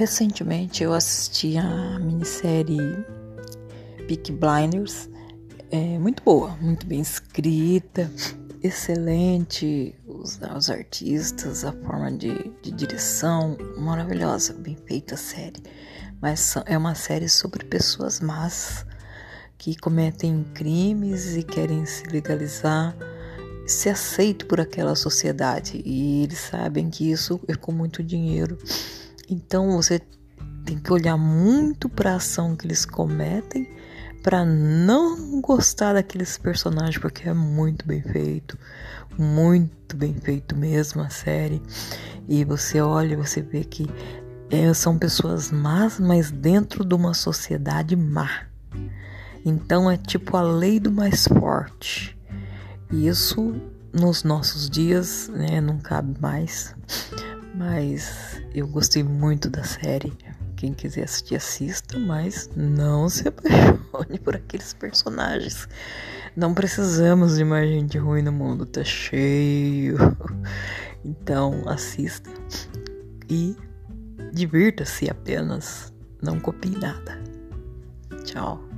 Recentemente eu assisti a minissérie Peak Blinders. É muito boa, muito bem escrita, excelente. Os, os artistas, a forma de, de direção, maravilhosa, bem feita a série. Mas é uma série sobre pessoas más que cometem crimes e querem se legalizar, ser aceito por aquela sociedade. E eles sabem que isso é com muito dinheiro. Então você tem que olhar muito para a ação que eles cometem para não gostar daqueles personagens porque é muito bem feito, muito bem feito mesmo a série. E você olha, você vê que é, são pessoas más, mas dentro de uma sociedade má. Então é tipo a lei do mais forte. E isso nos nossos dias né, não cabe mais. Mas eu gostei muito da série. Quem quiser assistir, assista, mas não se apaixone por aqueles personagens. Não precisamos de mais gente ruim no mundo, tá cheio. Então assista e divirta-se apenas. Não copie nada. Tchau.